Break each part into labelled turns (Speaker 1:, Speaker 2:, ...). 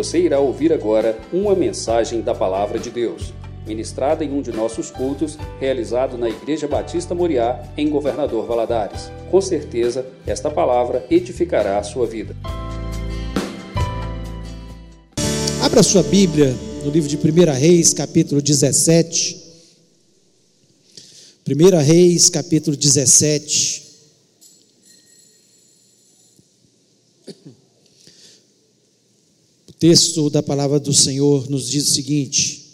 Speaker 1: Você irá ouvir agora uma mensagem da Palavra de Deus, ministrada em um de nossos cultos, realizado na Igreja Batista Moriá, em Governador Valadares. Com certeza, esta palavra edificará a sua vida.
Speaker 2: Abra sua Bíblia no livro de 1 Reis, capítulo 17. 1 Reis, capítulo 17. Texto da palavra do Senhor nos diz o seguinte: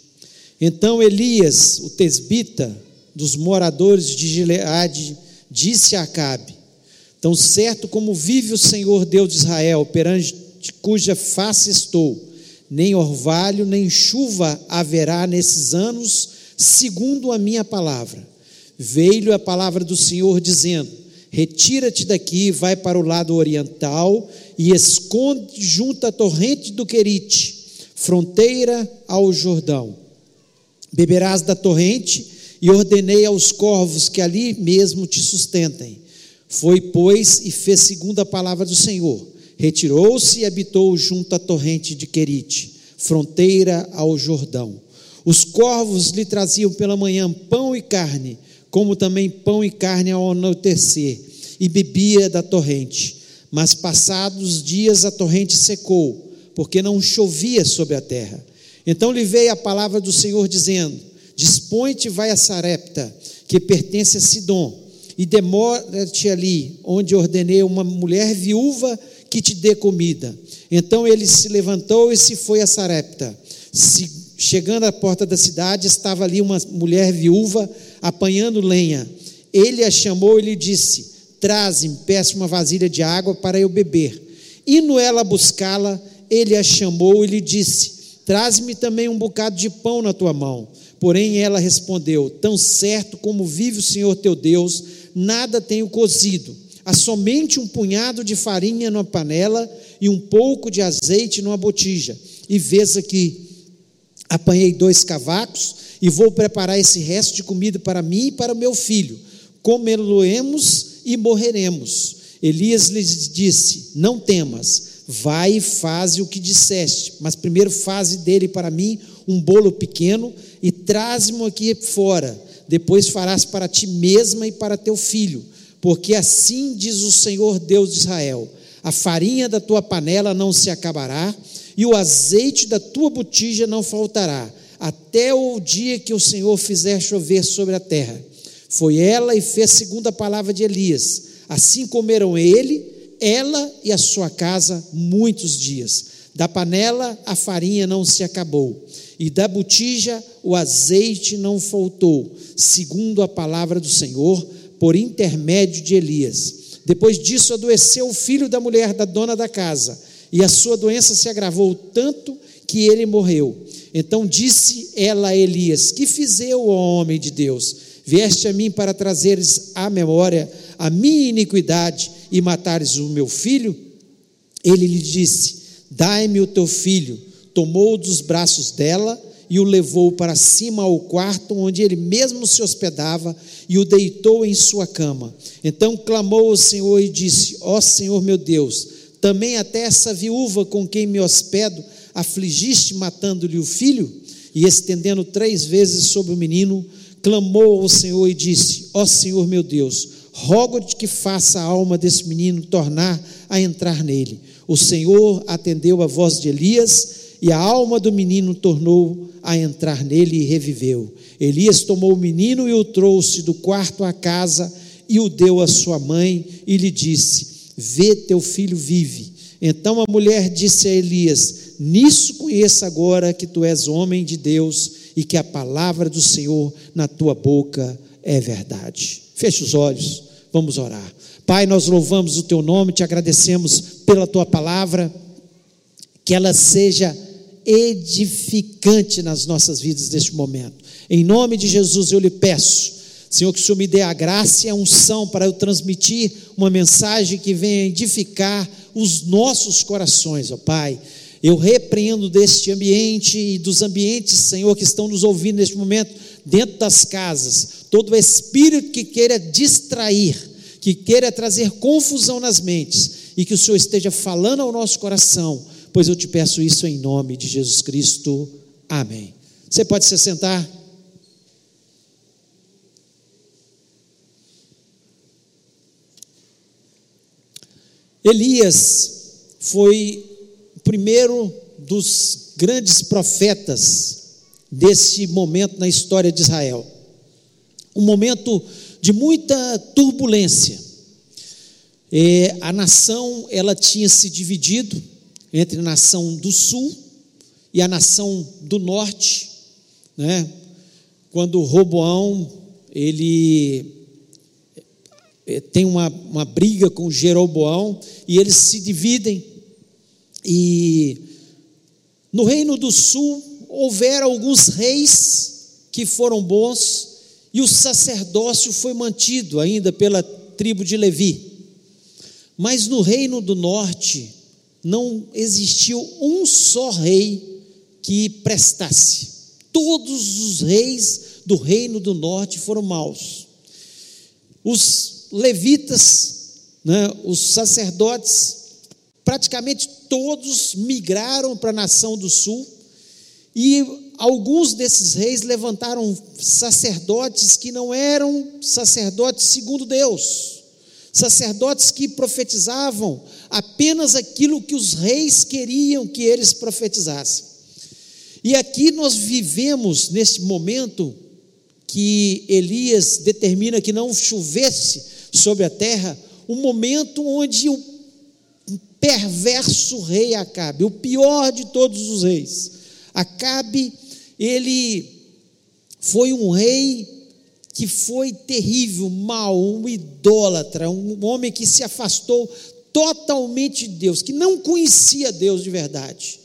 Speaker 2: Então Elias, o tesbita, dos moradores de Gileade, disse a Acabe: Tão certo como vive o Senhor Deus de Israel, perante cuja face estou, nem orvalho nem chuva haverá nesses anos, segundo a minha palavra. Veio a palavra do Senhor dizendo: Retira-te daqui, vai para o lado oriental e esconde junto à torrente do Querite, fronteira ao Jordão. Beberás da torrente e ordenei aos corvos que ali mesmo te sustentem. Foi, pois, e fez segundo a palavra do Senhor. Retirou-se e habitou junto à torrente de Querite, fronteira ao Jordão. Os corvos lhe traziam pela manhã pão e carne, como também pão e carne ao anoitecer, e bebia da torrente. Mas passados dias a torrente secou, porque não chovia sobre a terra. Então lhe veio a palavra do Senhor dizendo: Dispõe-te, vai a Sarepta, que pertence a Sidom, e demora-te ali, onde ordenei uma mulher viúva que te dê comida. Então ele se levantou e se foi a Sarepta. Se, chegando à porta da cidade, estava ali uma mulher viúva apanhando lenha. Ele a chamou e lhe disse: Traze-me, peça uma vasilha de água para eu beber. Indo ela buscá-la, ele a chamou e lhe disse: Traze-me também um bocado de pão na tua mão. Porém ela respondeu: Tão certo como vive o Senhor teu Deus, nada tenho cozido, há somente um punhado de farinha numa panela e um pouco de azeite numa botija. E vês aqui, apanhei dois cavacos e vou preparar esse resto de comida para mim e para o meu filho. Comê-lo-emos e morreremos. Elias lhes disse: Não temas, vai e faze o que disseste, mas primeiro faze dele para mim um bolo pequeno e traze-mo aqui fora. Depois farás para ti mesma e para teu filho, porque assim diz o Senhor Deus de Israel: a farinha da tua panela não se acabará, e o azeite da tua botija não faltará até o dia que o Senhor fizer chover sobre a terra. Foi ela e fez segundo a palavra de Elias. Assim comeram ele, ela e a sua casa muitos dias. Da panela a farinha não se acabou, e da botija o azeite não faltou, segundo a palavra do Senhor, por intermédio de Elias. Depois disso adoeceu o filho da mulher da dona da casa, e a sua doença se agravou tanto que ele morreu. Então disse ela a Elias: Que fiz eu, ó homem de Deus? Vieste a mim para trazeres à memória a minha iniquidade e matares o meu filho? Ele lhe disse: Dai-me o teu filho. Tomou dos braços dela e o levou para cima ao quarto onde ele mesmo se hospedava e o deitou em sua cama. Então clamou ao Senhor e disse: Ó Senhor meu Deus, também até essa viúva com quem me hospedo afligiste matando-lhe o filho? E estendendo três vezes sobre o menino, clamou ao Senhor e disse: Ó Senhor meu Deus, rogo-te que faça a alma desse menino tornar a entrar nele. O Senhor atendeu a voz de Elias, e a alma do menino tornou a entrar nele e reviveu. Elias tomou o menino e o trouxe do quarto à casa e o deu à sua mãe e lhe disse: Vê, teu filho vive. Então a mulher disse a Elias: Nisso conheça agora que tu és homem de Deus e que a palavra do Senhor na tua boca é verdade. Feche os olhos, vamos orar. Pai, nós louvamos o teu nome, te agradecemos pela tua palavra, que ela seja edificante nas nossas vidas neste momento. Em nome de Jesus eu lhe peço, Senhor, que o Senhor me dê a graça e a unção para eu transmitir uma mensagem que venha edificar os nossos corações, ó Pai eu repreendo deste ambiente e dos ambientes, Senhor, que estão nos ouvindo neste momento, dentro das casas, todo espírito que queira distrair, que queira trazer confusão nas mentes, e que o Senhor esteja falando ao nosso coração, pois eu te peço isso em nome de Jesus Cristo. Amém. Você pode se sentar? Elias foi primeiro dos grandes profetas desse momento na história de Israel. Um momento de muita turbulência. É, a nação ela tinha se dividido entre a nação do sul e a nação do norte, né? Quando Roboão ele é, tem uma, uma briga com Jeroboão e eles se dividem e no reino do sul houveram alguns reis que foram bons e o sacerdócio foi mantido ainda pela tribo de Levi. Mas no reino do norte não existiu um só rei que prestasse. Todos os reis do reino do norte foram maus. Os levitas, né, os sacerdotes, praticamente todos migraram para a nação do sul e alguns desses reis levantaram sacerdotes que não eram sacerdotes segundo Deus, sacerdotes que profetizavam apenas aquilo que os reis queriam que eles profetizassem. E aqui nós vivemos nesse momento que Elias determina que não chovesse sobre a terra, um momento onde o perverso rei Acabe, o pior de todos os reis. Acabe, ele foi um rei que foi terrível, mau, um idólatra, um homem que se afastou totalmente de Deus, que não conhecia Deus de verdade,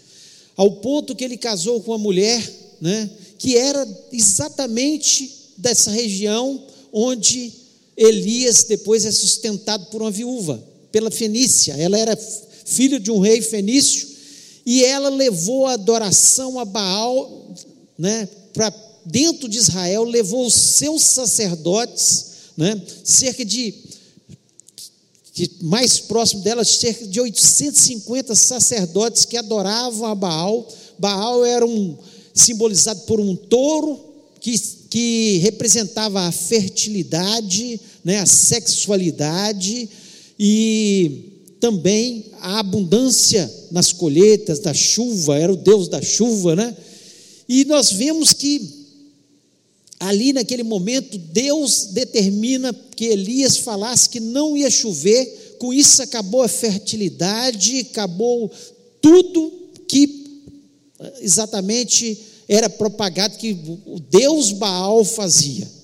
Speaker 2: ao ponto que ele casou com uma mulher, né, que era exatamente dessa região onde Elias depois é sustentado por uma viúva, pela Fenícia. Ela era filha de um rei fenício e ela levou a adoração a Baal, né, para dentro de Israel, levou os seus sacerdotes, né, cerca de, mais próximo dela, cerca de 850 sacerdotes que adoravam a Baal. Baal era um simbolizado por um touro que, que representava a fertilidade, né, a sexualidade e também a abundância nas colheitas, da chuva, era o Deus da chuva, né? E nós vemos que ali naquele momento Deus determina que Elias falasse que não ia chover, com isso acabou a fertilidade, acabou tudo que exatamente era propagado que o Deus Baal fazia.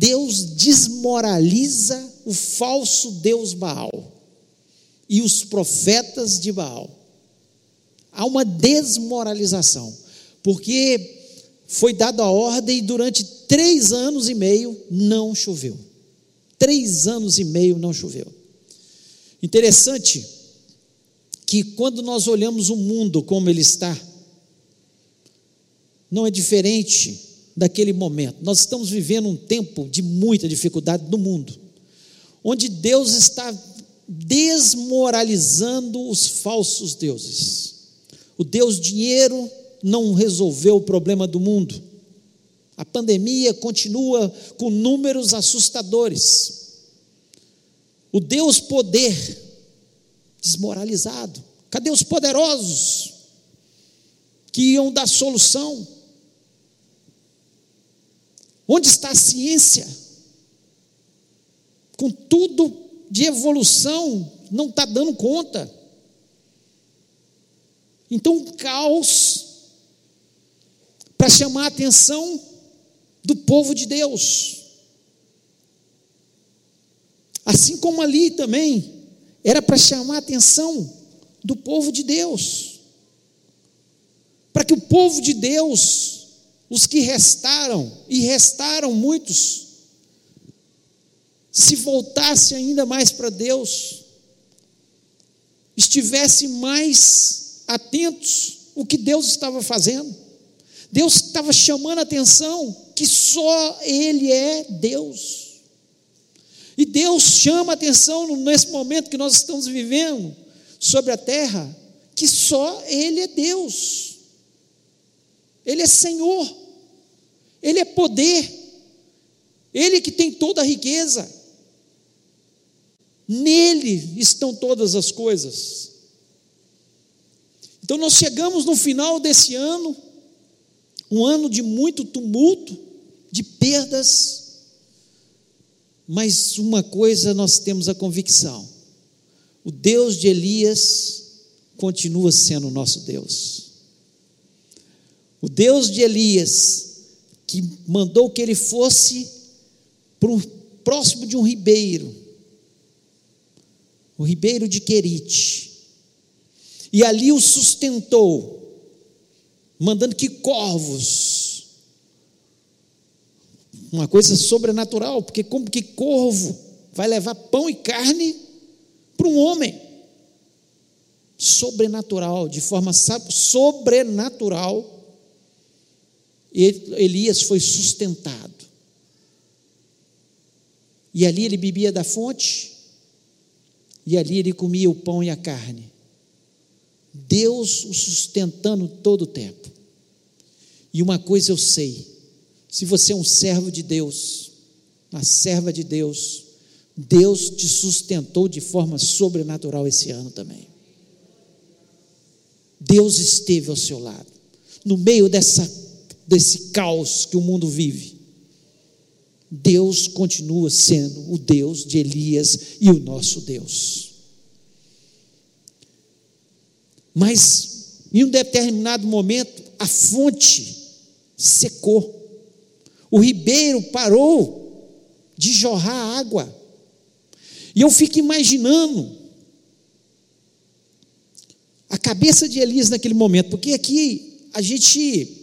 Speaker 2: Deus desmoraliza o falso Deus Baal e os profetas de Baal. Há uma desmoralização, porque foi dada a ordem e durante três anos e meio não choveu. Três anos e meio não choveu. Interessante que quando nós olhamos o mundo como ele está, não é diferente daquele momento. Nós estamos vivendo um tempo de muita dificuldade no mundo, onde Deus está desmoralizando os falsos deuses. O Deus dinheiro não resolveu o problema do mundo. A pandemia continua com números assustadores. O Deus poder desmoralizado. Cadê os poderosos que iam dar solução? Onde está a ciência? Com tudo de evolução, não está dando conta. Então, um caos para chamar a atenção do povo de Deus. Assim como ali também, era para chamar a atenção do povo de Deus. Para que o povo de Deus os que restaram, e restaram muitos, se voltasse ainda mais para Deus, estivesse mais atentos o que Deus estava fazendo. Deus estava chamando a atenção que só Ele é Deus. E Deus chama a atenção nesse momento que nós estamos vivendo sobre a terra que só Ele é Deus, Ele é Senhor, Ele é poder, Ele que tem toda a riqueza, nele estão todas as coisas. Então nós chegamos no final desse ano, um ano de muito tumulto, de perdas, mas uma coisa nós temos a convicção: o Deus de Elias continua sendo o nosso Deus. O Deus de Elias, que mandou que ele fosse para próximo de um ribeiro, o ribeiro de Querite, e ali o sustentou, mandando que corvos uma coisa sobrenatural, porque como que corvo vai levar pão e carne para um homem? Sobrenatural, de forma sobrenatural, Elias foi sustentado. E ali ele bebia da fonte, e ali ele comia o pão e a carne. Deus o sustentando todo o tempo. E uma coisa eu sei, se você é um servo de Deus, uma serva de Deus, Deus te sustentou de forma sobrenatural esse ano também. Deus esteve ao seu lado, no meio dessa, desse caos que o mundo vive. Deus continua sendo o Deus de Elias e o nosso Deus. Mas, em um determinado momento, a fonte secou. O ribeiro parou de jorrar água. E eu fico imaginando a cabeça de Elias naquele momento, porque aqui a gente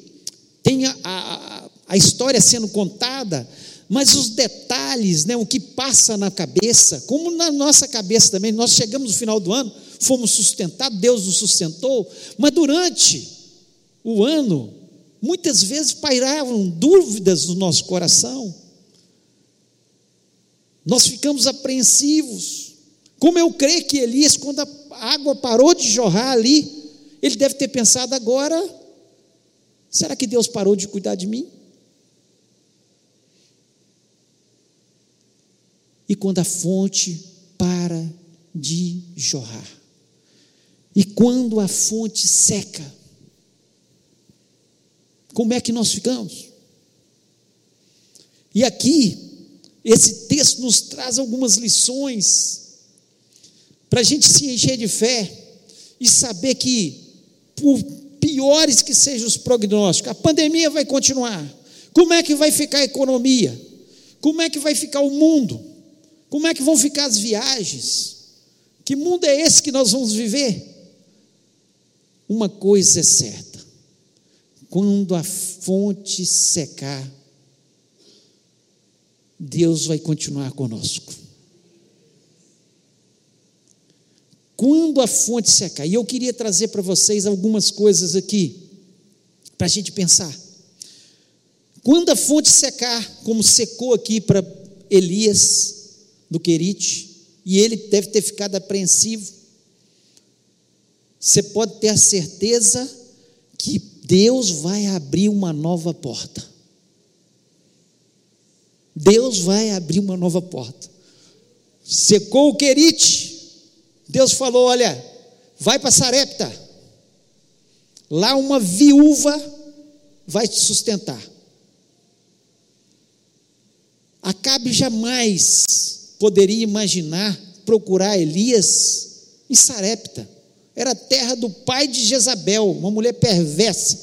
Speaker 2: tem a, a, a história sendo contada, mas os detalhes, né, o que passa na cabeça, como na nossa cabeça também, nós chegamos no final do ano, fomos sustentados, Deus nos sustentou, mas durante o ano, muitas vezes pairavam dúvidas no nosso coração. Nós ficamos apreensivos. Como eu creio que Elias, quando a água parou de jorrar ali, ele deve ter pensado agora: será que Deus parou de cuidar de mim? E quando a fonte para de jorrar, e quando a fonte seca, como é que nós ficamos? E aqui, esse texto nos traz algumas lições para a gente se encher de fé e saber que, por piores que sejam os prognósticos, a pandemia vai continuar. Como é que vai ficar a economia? Como é que vai ficar o mundo? Como é que vão ficar as viagens? Que mundo é esse que nós vamos viver? Uma coisa é certa quando a fonte secar, Deus vai continuar conosco. Quando a fonte secar, e eu queria trazer para vocês algumas coisas aqui, para a gente pensar. Quando a fonte secar, como secou aqui para Elias, do Querite, e ele deve ter ficado apreensivo, você pode ter a certeza que Deus vai abrir uma nova porta. Deus vai abrir uma nova porta. Secou o querite. Deus falou: Olha, vai para Sarepta. Lá uma viúva vai te sustentar. Acabe jamais poderia imaginar procurar Elias em Sarepta era terra do pai de Jezabel, uma mulher perversa,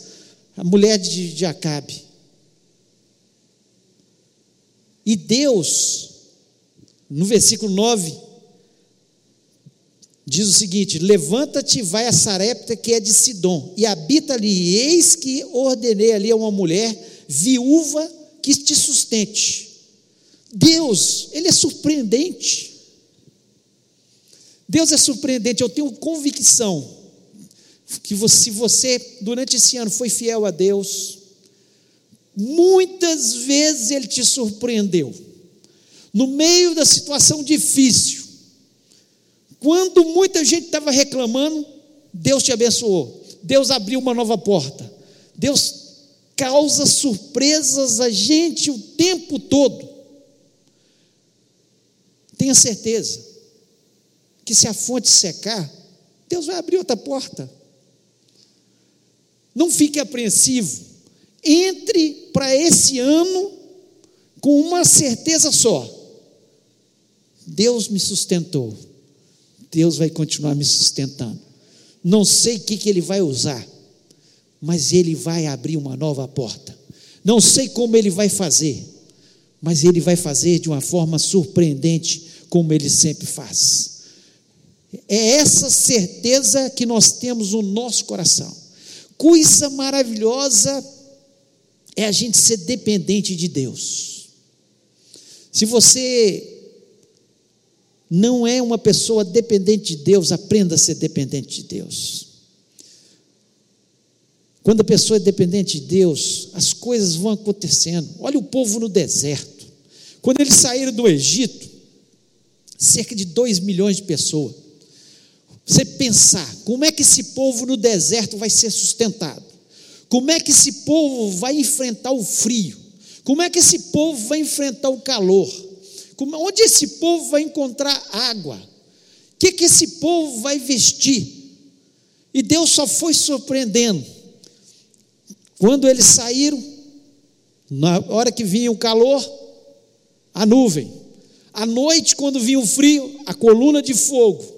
Speaker 2: a mulher de, de Acabe. E Deus, no versículo 9, diz o seguinte: Levanta-te vai a Sarepta, que é de Sidom, e habita ali, e eis que ordenei ali a uma mulher viúva que te sustente. Deus, Ele é surpreendente. Deus é surpreendente, eu tenho convicção que se você, durante esse ano, foi fiel a Deus, muitas vezes Ele te surpreendeu. No meio da situação difícil, Quando muita gente estava reclamando, Deus te abençoou. Deus abriu uma nova porta. Deus causa surpresas a gente o tempo todo. Tenha certeza que se a fonte secar, Deus vai abrir outra porta. Não fique apreensivo. Entre para esse ano com uma certeza só: Deus me sustentou. Deus vai continuar me sustentando. Não sei o que, que Ele vai usar, mas Ele vai abrir uma nova porta. Não sei como Ele vai fazer, mas Ele vai fazer de uma forma surpreendente, como Ele sempre faz. É essa certeza que nós temos no nosso coração. Coisa maravilhosa é a gente ser dependente de Deus. Se você não é uma pessoa dependente de Deus, aprenda a ser dependente de Deus. Quando a pessoa é dependente de Deus, as coisas vão acontecendo. Olha o povo no deserto. Quando eles saíram do Egito, cerca de 2 milhões de pessoas. Você pensar, como é que esse povo no deserto vai ser sustentado? Como é que esse povo vai enfrentar o frio? Como é que esse povo vai enfrentar o calor? Como, onde esse povo vai encontrar água? O que, que esse povo vai vestir? E Deus só foi surpreendendo. Quando eles saíram, na hora que vinha o calor, a nuvem. À noite, quando vinha o frio, a coluna de fogo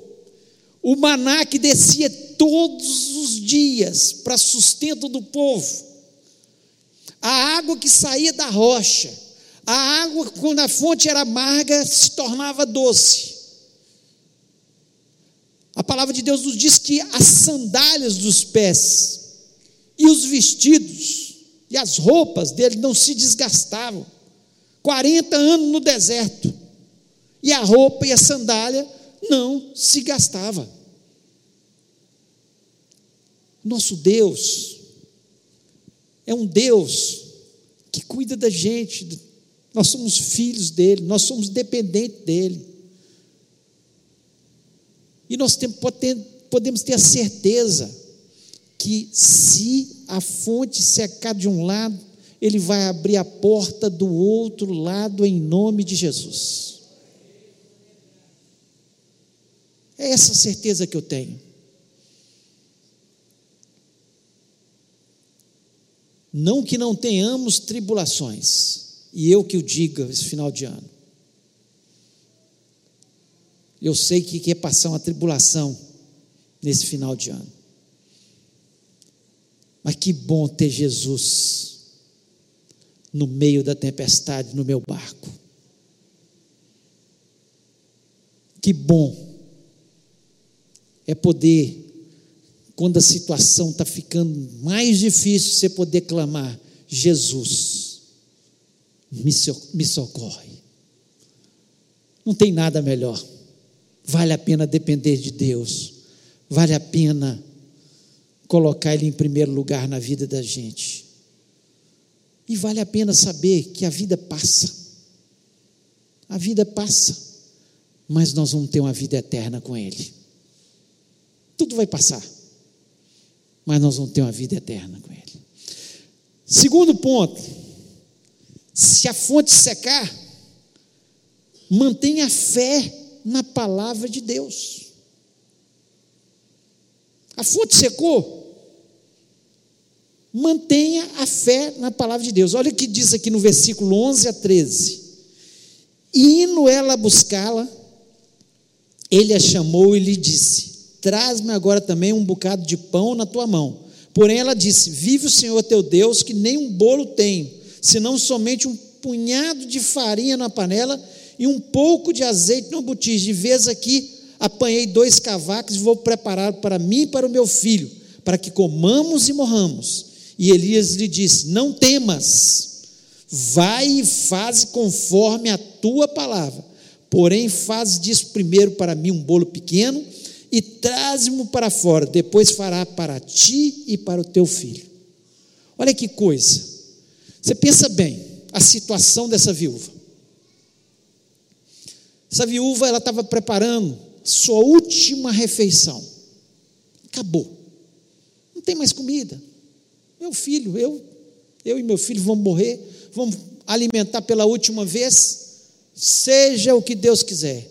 Speaker 2: o maná que descia todos os dias para sustento do povo, a água que saía da rocha, a água, quando a fonte era amarga, se tornava doce. A palavra de Deus nos diz que as sandálias dos pés e os vestidos e as roupas dele não se desgastavam. 40 anos no deserto. E a roupa e a sandália não se gastava. Nosso Deus é um Deus que cuida da gente. Nós somos filhos dele, nós somos dependentes dele. E nós podemos ter a certeza que se a fonte secar de um lado, ele vai abrir a porta do outro lado em nome de Jesus. É essa certeza que eu tenho. Não que não tenhamos tribulações, e eu que o diga esse final de ano. Eu sei que quer passar uma tribulação nesse final de ano. Mas que bom ter Jesus no meio da tempestade no meu barco. Que bom é poder quando a situação está ficando mais difícil, você poder clamar: Jesus, me, socorre. Não tem nada melhor. Vale a pena depender de Deus. Vale a pena colocar Ele em primeiro lugar na vida da gente. E vale a pena saber que a vida passa. A vida passa. Mas nós vamos ter uma vida eterna com Ele. Tudo vai passar mas nós vamos ter uma vida eterna com Ele. Segundo ponto, se a fonte secar, mantenha fé na palavra de Deus. A fonte secou, mantenha a fé na palavra de Deus. Olha o que diz aqui no versículo 11 a 13. Indo ela buscá-la, ele a chamou e lhe disse: Traz-me agora também um bocado de pão na tua mão. Porém, ela disse: Vive o Senhor teu Deus, que nem um bolo tenho, senão somente um punhado de farinha na panela e um pouco de azeite no botija. De vez aqui, apanhei dois cavacos e vou preparar para mim e para o meu filho, para que comamos e morramos. E Elias lhe disse: Não temas, vai e faze conforme a tua palavra. Porém, faz disso primeiro para mim um bolo pequeno e traze-mo para fora, depois fará para ti e para o teu filho. Olha que coisa. Você pensa bem a situação dessa viúva. Essa viúva ela estava preparando sua última refeição. Acabou. Não tem mais comida. Meu filho, eu, eu e meu filho vamos morrer, vamos alimentar pela última vez, seja o que Deus quiser.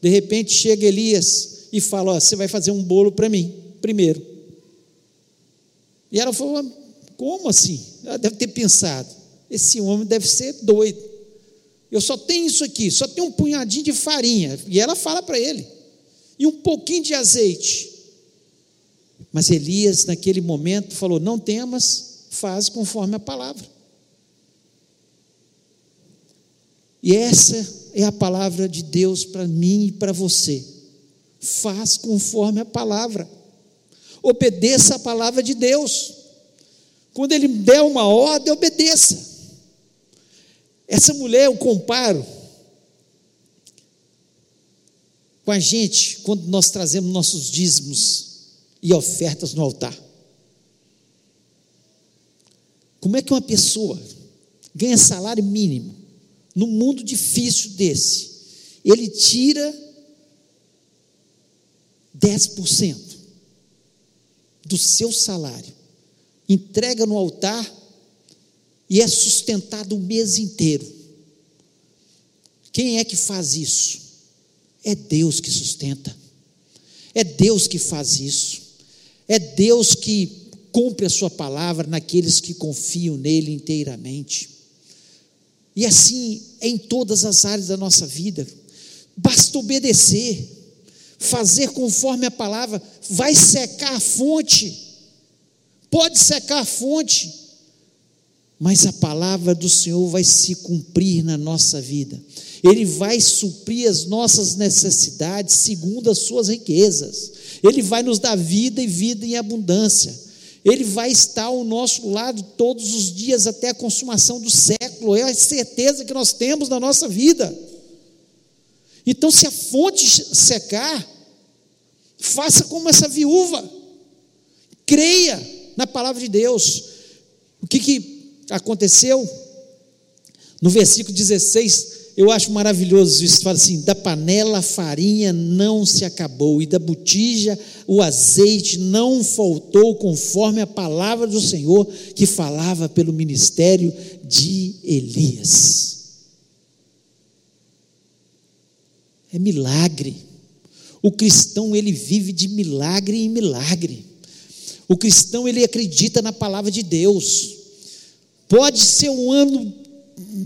Speaker 2: De repente chega Elias e fala: Você vai fazer um bolo para mim, primeiro. E ela falou: Como assim? Ela deve ter pensado: Esse homem deve ser doido. Eu só tenho isso aqui, só tenho um punhadinho de farinha. E ela fala para ele: E um pouquinho de azeite. Mas Elias, naquele momento, falou: Não temas, faz conforme a palavra. E essa é a palavra de Deus para mim e para você. Faz conforme a palavra. Obedeça a palavra de Deus. Quando ele der uma ordem, obedeça. Essa mulher eu comparo com a gente quando nós trazemos nossos dízimos e ofertas no altar. Como é que uma pessoa ganha salário mínimo num mundo difícil desse, ele tira 10% do seu salário, entrega no altar e é sustentado o mês inteiro. Quem é que faz isso? É Deus que sustenta. É Deus que faz isso. É Deus que cumpre a sua palavra naqueles que confiam nele inteiramente. E assim é em todas as áreas da nossa vida. Basta obedecer, fazer conforme a palavra, vai secar a fonte. Pode secar a fonte, mas a palavra do Senhor vai se cumprir na nossa vida. Ele vai suprir as nossas necessidades segundo as suas riquezas. Ele vai nos dar vida e vida em abundância. Ele vai estar ao nosso lado todos os dias até a consumação do século, é a certeza que nós temos na nossa vida. Então, se a fonte secar, faça como essa viúva, creia na palavra de Deus. O que, que aconteceu? No versículo 16, eu acho maravilhoso isso. Fala assim: da panela a farinha não se acabou, e da botija o azeite não faltou, conforme a palavra do Senhor que falava pelo ministério de Elias. É milagre. O cristão ele vive de milagre em milagre. O cristão ele acredita na palavra de Deus. Pode ser um ano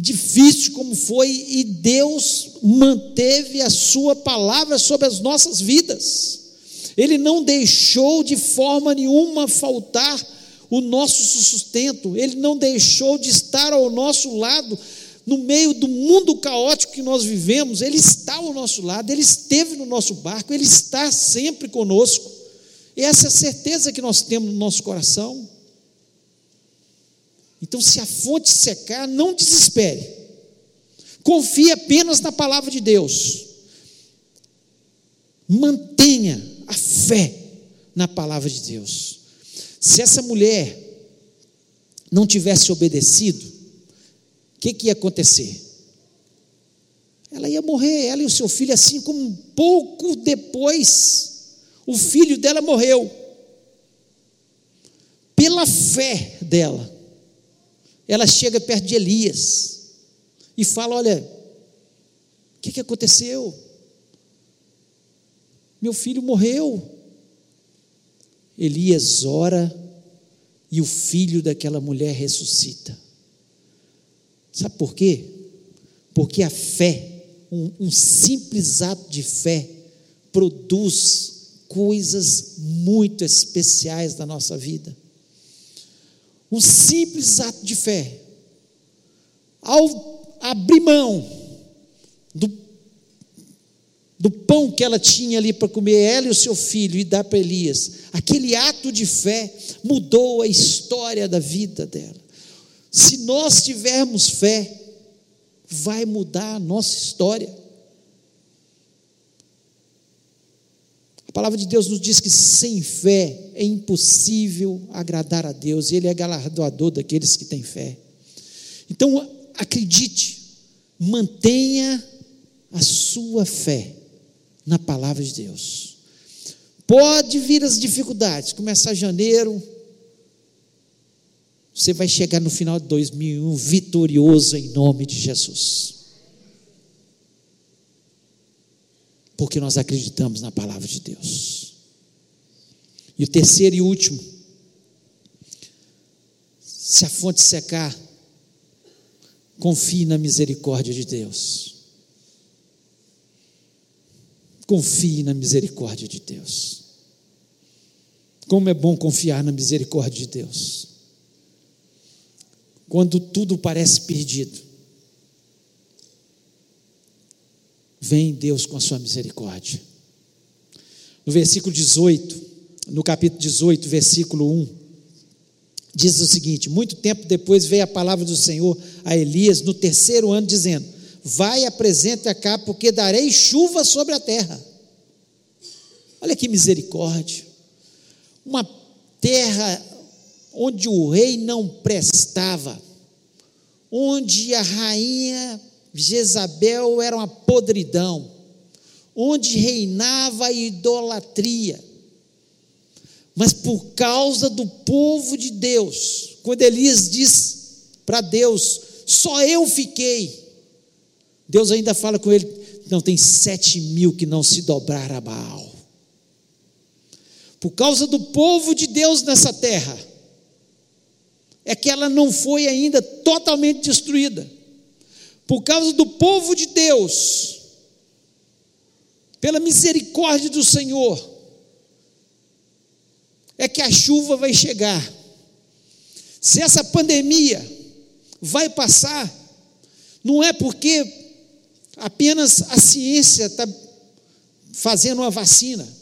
Speaker 2: difícil como foi, e Deus manteve a Sua palavra sobre as nossas vidas. Ele não deixou de forma nenhuma faltar o nosso sustento, Ele não deixou de estar ao nosso lado no meio do mundo caótico que nós vivemos, Ele está ao nosso lado, Ele esteve no nosso barco, Ele está sempre conosco. E essa é a certeza que nós temos no nosso coração. Então, se a fonte secar, não desespere. Confie apenas na palavra de Deus. Mantenha a fé na palavra de Deus. Se essa mulher não tivesse obedecido, o que, que ia acontecer? Ela ia morrer, ela e o seu filho, assim como pouco depois, o filho dela morreu. Pela fé dela ela chega perto de Elias e fala: Olha, o que, que aconteceu? Meu filho morreu. Elias ora e o filho daquela mulher ressuscita. Sabe por quê? Porque a fé, um, um simples ato de fé, produz coisas muito especiais na nossa vida um simples ato de fé, ao abrir mão do, do pão que ela tinha ali para comer, ela e o seu filho, e dar para Elias, aquele ato de fé mudou a história da vida dela. Se nós tivermos fé, vai mudar a nossa história. A palavra de Deus nos diz que sem fé é impossível agradar a Deus, e Ele é galardoador daqueles que têm fé. Então, acredite, mantenha a sua fé, na palavra de Deus. Pode vir as dificuldades, começar janeiro, você vai chegar no final de 2001 vitorioso em nome de Jesus. Porque nós acreditamos na palavra de Deus. E o terceiro e último, se a fonte secar, confie na misericórdia de Deus. Confie na misericórdia de Deus. Como é bom confiar na misericórdia de Deus. Quando tudo parece perdido, vem Deus com a sua misericórdia. No versículo 18, no capítulo 18, versículo 1, diz o seguinte: Muito tempo depois veio a palavra do Senhor a Elias no terceiro ano, dizendo: Vai, apresenta cá, porque darei chuva sobre a terra. Olha que misericórdia. Uma terra onde o rei não prestava, onde a rainha Jezabel era uma podridão, onde reinava a idolatria. Mas por causa do povo de Deus, quando Elias diz para Deus: só eu fiquei, Deus ainda fala com ele: não, tem sete mil que não se dobraram a Baal. Por causa do povo de Deus nessa terra, é que ela não foi ainda totalmente destruída. Por causa do povo de Deus, pela misericórdia do Senhor, é que a chuva vai chegar. Se essa pandemia vai passar, não é porque apenas a ciência está fazendo uma vacina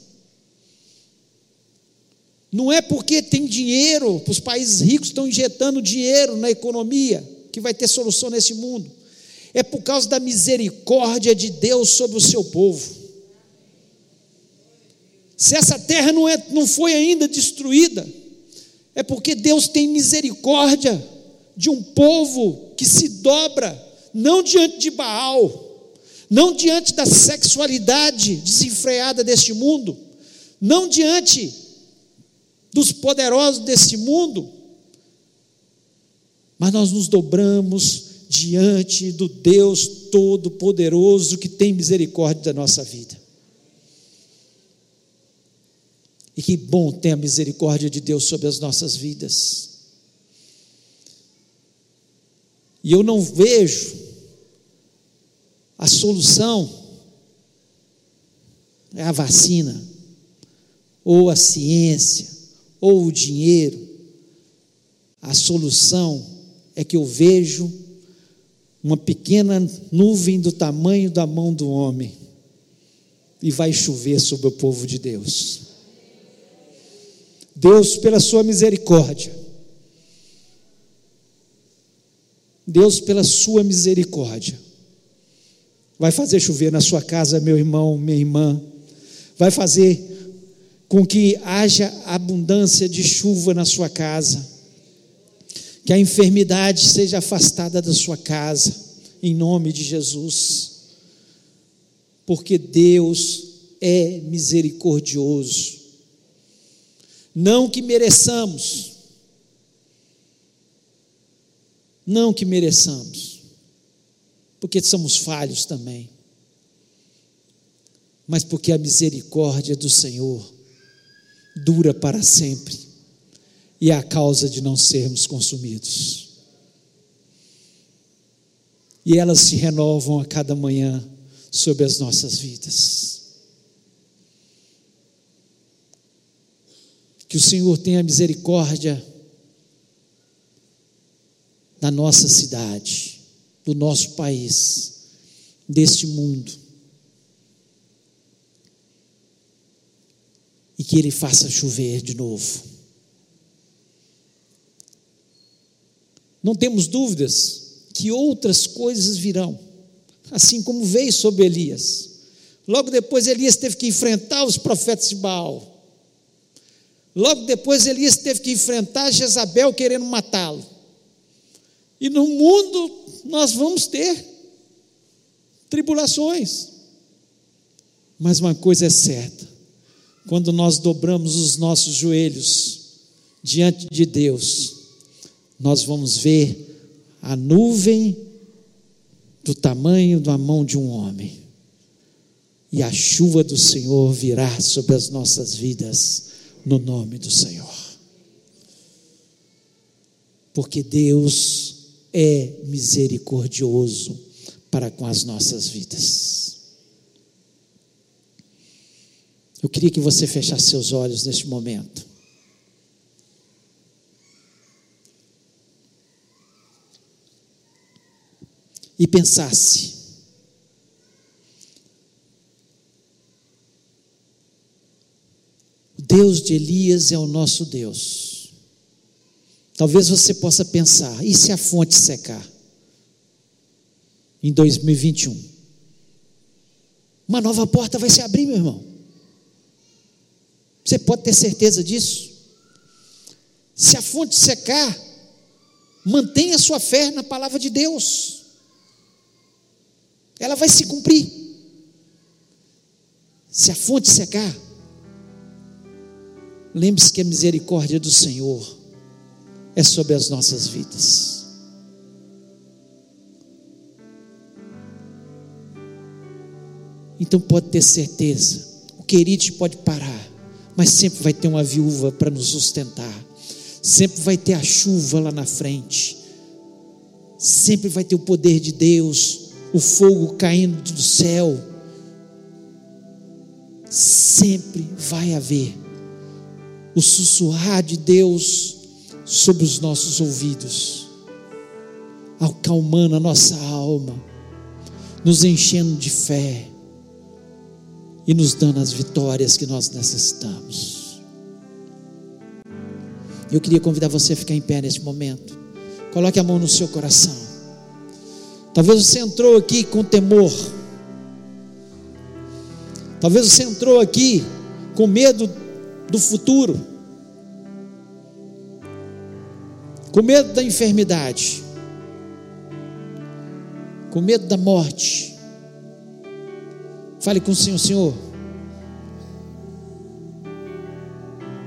Speaker 2: não é porque tem dinheiro, os países ricos estão injetando dinheiro na economia, que vai ter solução nesse mundo. É por causa da misericórdia de Deus sobre o seu povo. Se essa terra não, é, não foi ainda destruída, é porque Deus tem misericórdia de um povo que se dobra, não diante de Baal, não diante da sexualidade desenfreada deste mundo, não diante dos poderosos desse mundo, mas nós nos dobramos diante do Deus Todo-Poderoso que tem misericórdia da nossa vida. E que bom ter a misericórdia de Deus sobre as nossas vidas. E eu não vejo a solução é a vacina ou a ciência ou o dinheiro. A solução é que eu vejo uma pequena nuvem do tamanho da mão do homem e vai chover sobre o povo de Deus. Deus, pela sua misericórdia, Deus, pela sua misericórdia, vai fazer chover na sua casa, meu irmão, minha irmã, vai fazer com que haja abundância de chuva na sua casa, que a enfermidade seja afastada da sua casa, em nome de Jesus, porque Deus é misericordioso, não que mereçamos, não que mereçamos, porque somos falhos também, mas porque a misericórdia do Senhor dura para sempre e a causa de não sermos consumidos. E elas se renovam a cada manhã sobre as nossas vidas. Que o Senhor tenha misericórdia da nossa cidade, do nosso país, deste mundo e que Ele faça chover de novo. Não temos dúvidas que outras coisas virão, assim como veio sobre Elias. Logo depois, Elias teve que enfrentar os profetas de Baal. Logo depois, Elias teve que enfrentar Jezabel querendo matá-lo. E no mundo nós vamos ter tribulações. Mas uma coisa é certa: quando nós dobramos os nossos joelhos diante de Deus, nós vamos ver a nuvem do tamanho da mão de um homem, e a chuva do Senhor virá sobre as nossas vidas, no nome do Senhor. Porque Deus é misericordioso para com as nossas vidas. Eu queria que você fechasse seus olhos neste momento. E pensasse: o Deus de Elias é o nosso Deus. Talvez você possa pensar: e se a fonte secar? Em 2021. Uma nova porta vai se abrir, meu irmão. Você pode ter certeza disso. Se a fonte secar, mantenha sua fé na palavra de Deus. Ela vai se cumprir. Se a fonte secar, lembre-se que a misericórdia do Senhor é sobre as nossas vidas. Então pode ter certeza, o querido pode parar, mas sempre vai ter uma viúva para nos sustentar, sempre vai ter a chuva lá na frente, sempre vai ter o poder de Deus, o fogo caindo do céu, sempre vai haver o sussurrar de Deus sobre os nossos ouvidos, acalmando a nossa alma, nos enchendo de fé e nos dando as vitórias que nós necessitamos. Eu queria convidar você a ficar em pé neste momento. Coloque a mão no seu coração. Talvez você entrou aqui com temor. Talvez você entrou aqui com medo do futuro. Com medo da enfermidade. Com medo da morte Fale com o Senhor, Senhor.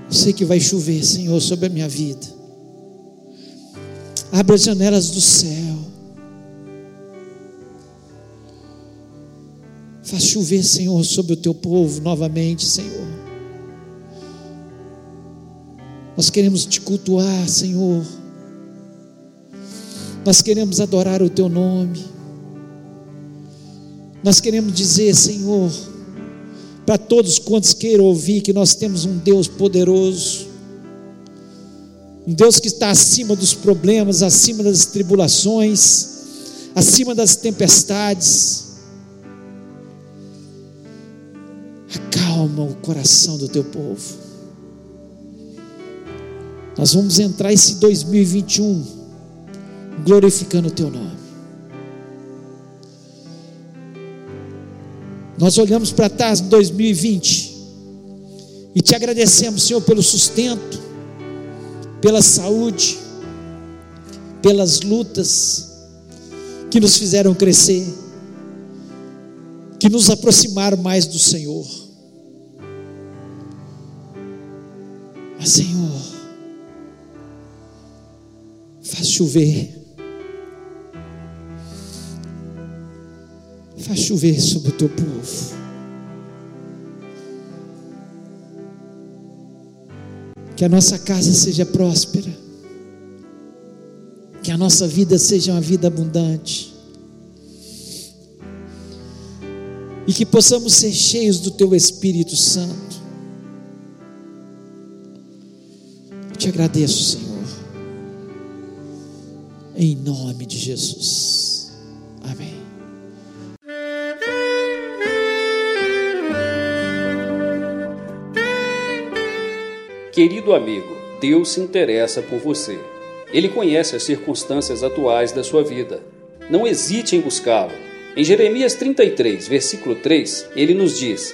Speaker 2: Eu sei que vai chover, Senhor, sobre a minha vida. Abra as janelas do céu. Faz chover, Senhor, sobre o teu povo novamente, Senhor. Nós queremos te cultuar, Senhor. Nós queremos adorar o teu nome. Nós queremos dizer, Senhor, para todos quantos queiram ouvir, que nós temos um Deus poderoso, um Deus que está acima dos problemas, acima das tribulações, acima das tempestades. Acalma o coração do teu povo. Nós vamos entrar esse 2021 glorificando o teu nome. Nós olhamos para trás em 2020 e te agradecemos, Senhor, pelo sustento, pela saúde, pelas lutas que nos fizeram crescer, que nos aproximaram mais do Senhor. Mas, Senhor, faz chover Faz chover sobre o teu povo. Que a nossa casa seja próspera. Que a nossa vida seja uma vida abundante. E que possamos ser cheios do Teu Espírito Santo. Agradeço, Senhor. Em nome de Jesus. Amém.
Speaker 1: Querido amigo, Deus se interessa por você. Ele conhece as circunstâncias atuais da sua vida. Não hesite em buscá-lo. Em Jeremias 33, versículo 3, ele nos diz: